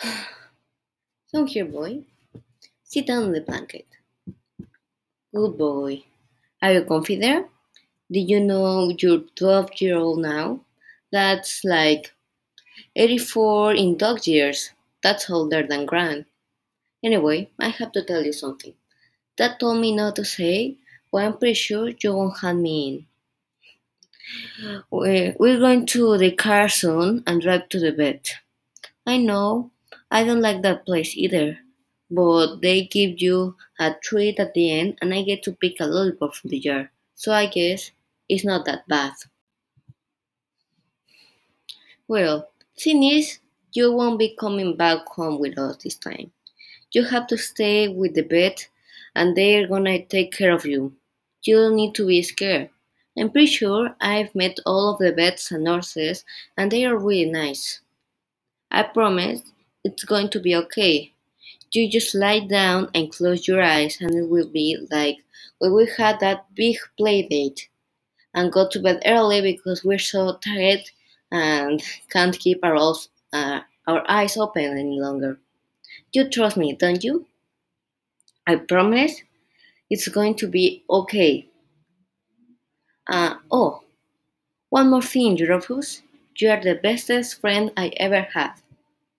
Come here, boy. Sit down on the blanket. Good boy. Are you comfy there? Did you know you're 12 year old now? That's like 84 in dog years. That's older than Gran. Anyway, I have to tell you something. Dad told me not to say, but I'm pretty sure you won't hand me in. We're going to the car soon and drive to the vet. I know, I don't like that place either, but they give you a treat at the end and I get to pick a lollipop from the jar, so I guess it's not that bad. Well, thing is, you won't be coming back home with us this time. You have to stay with the vet and they're gonna take care of you. You don't need to be scared. I'm pretty sure I've met all of the vets and nurses and they are really nice. I promise it's going to be okay. You just lie down and close your eyes and it will be like when we had that big play date and go to bed early because we're so tired and can't keep our, uh, our eyes open any longer. You trust me, don't you? I promise it's going to be okay. Uh, oh, one more thing, Rufus. You are the bestest friend I ever had.